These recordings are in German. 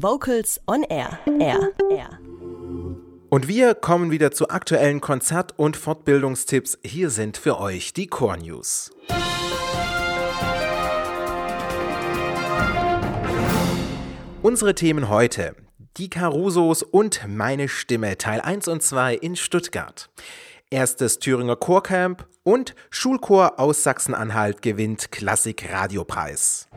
Vocals on Air. Air. Air. Und wir kommen wieder zu aktuellen Konzert- und Fortbildungstipps. Hier sind für euch die Core News. Unsere Themen heute. Die Carusos und meine Stimme Teil 1 und 2 in Stuttgart. Erstes Thüringer Chorcamp und Schulchor aus Sachsen-Anhalt gewinnt Klassik-Radiopreis.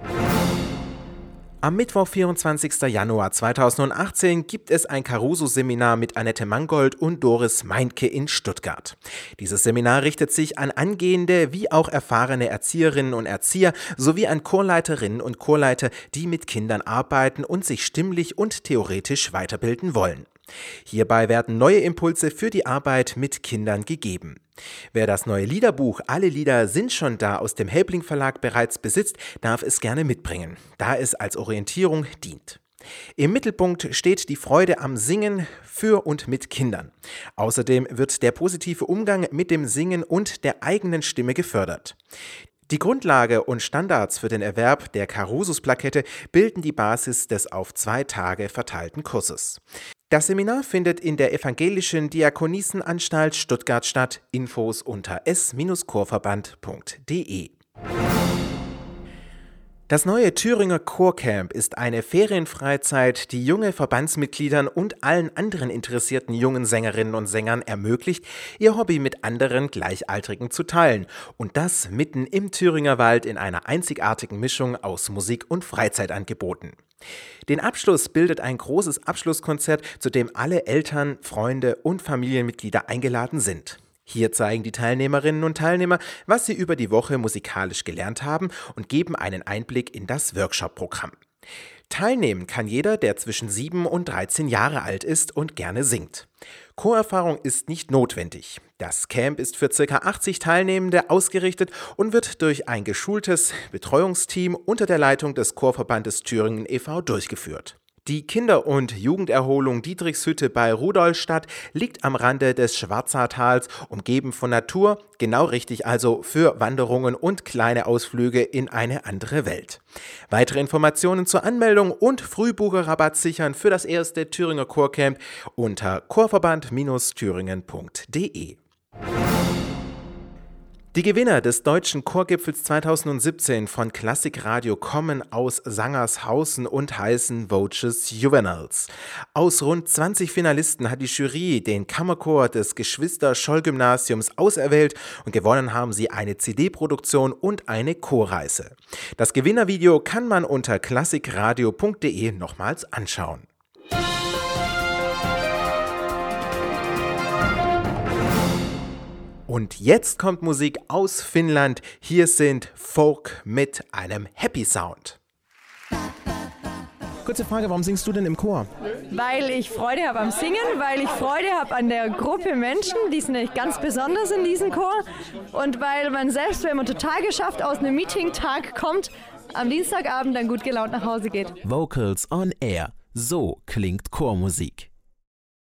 Am Mittwoch, 24. Januar 2018, gibt es ein Caruso-Seminar mit Annette Mangold und Doris Meintke in Stuttgart. Dieses Seminar richtet sich an angehende wie auch erfahrene Erzieherinnen und Erzieher sowie an Chorleiterinnen und Chorleiter, die mit Kindern arbeiten und sich stimmlich und theoretisch weiterbilden wollen. Hierbei werden neue Impulse für die Arbeit mit Kindern gegeben. Wer das neue Liederbuch Alle Lieder sind schon da aus dem Helbling Verlag bereits besitzt, darf es gerne mitbringen, da es als Orientierung dient. Im Mittelpunkt steht die Freude am Singen für und mit Kindern. Außerdem wird der positive Umgang mit dem Singen und der eigenen Stimme gefördert. Die Grundlage und Standards für den Erwerb der Carusus-Plakette bilden die Basis des auf zwei Tage verteilten Kurses. Das Seminar findet in der Evangelischen Diakonissenanstalt Stuttgart statt. Infos unter s-chorverband.de. Das neue Thüringer Chorcamp ist eine Ferienfreizeit, die junge Verbandsmitgliedern und allen anderen interessierten jungen Sängerinnen und Sängern ermöglicht, ihr Hobby mit anderen Gleichaltrigen zu teilen. Und das mitten im Thüringer Wald in einer einzigartigen Mischung aus Musik und Freizeitangeboten. Den Abschluss bildet ein großes Abschlusskonzert, zu dem alle Eltern, Freunde und Familienmitglieder eingeladen sind. Hier zeigen die Teilnehmerinnen und Teilnehmer, was sie über die Woche musikalisch gelernt haben und geben einen Einblick in das Workshop-Programm. Teilnehmen kann jeder, der zwischen 7 und 13 Jahre alt ist und gerne singt. Chorerfahrung ist nicht notwendig. Das Camp ist für ca. 80 Teilnehmende ausgerichtet und wird durch ein geschultes Betreuungsteam unter der Leitung des Chorverbandes Thüringen e.V. durchgeführt. Die Kinder- und Jugenderholung Dietrichshütte bei Rudolstadt liegt am Rande des Schwarzartals, umgeben von Natur, genau richtig also für Wanderungen und kleine Ausflüge in eine andere Welt. Weitere Informationen zur Anmeldung und Frühbucherrabatt sichern für das erste Thüringer Chorcamp unter chorverband-thüringen.de. Die Gewinner des deutschen Chorgipfels 2017 von Klassikradio kommen aus Sangershausen und heißen Voces Juveniles. Aus rund 20 Finalisten hat die Jury den Kammerchor des Geschwister-Scholl-Gymnasiums auserwählt und gewonnen haben sie eine CD-Produktion und eine Chorreise. Das Gewinnervideo kann man unter klassikradio.de nochmals anschauen. Und jetzt kommt Musik aus Finnland. Hier sind Folk mit einem Happy Sound. Kurze Frage, warum singst du denn im Chor? Weil ich Freude habe am Singen, weil ich Freude habe an der Gruppe Menschen, die sind nämlich ganz besonders in diesem Chor. Und weil man selbst, wenn man total geschafft aus einem Meeting-Tag kommt, am Dienstagabend dann gut gelaunt nach Hause geht. Vocals on Air. So klingt Chormusik.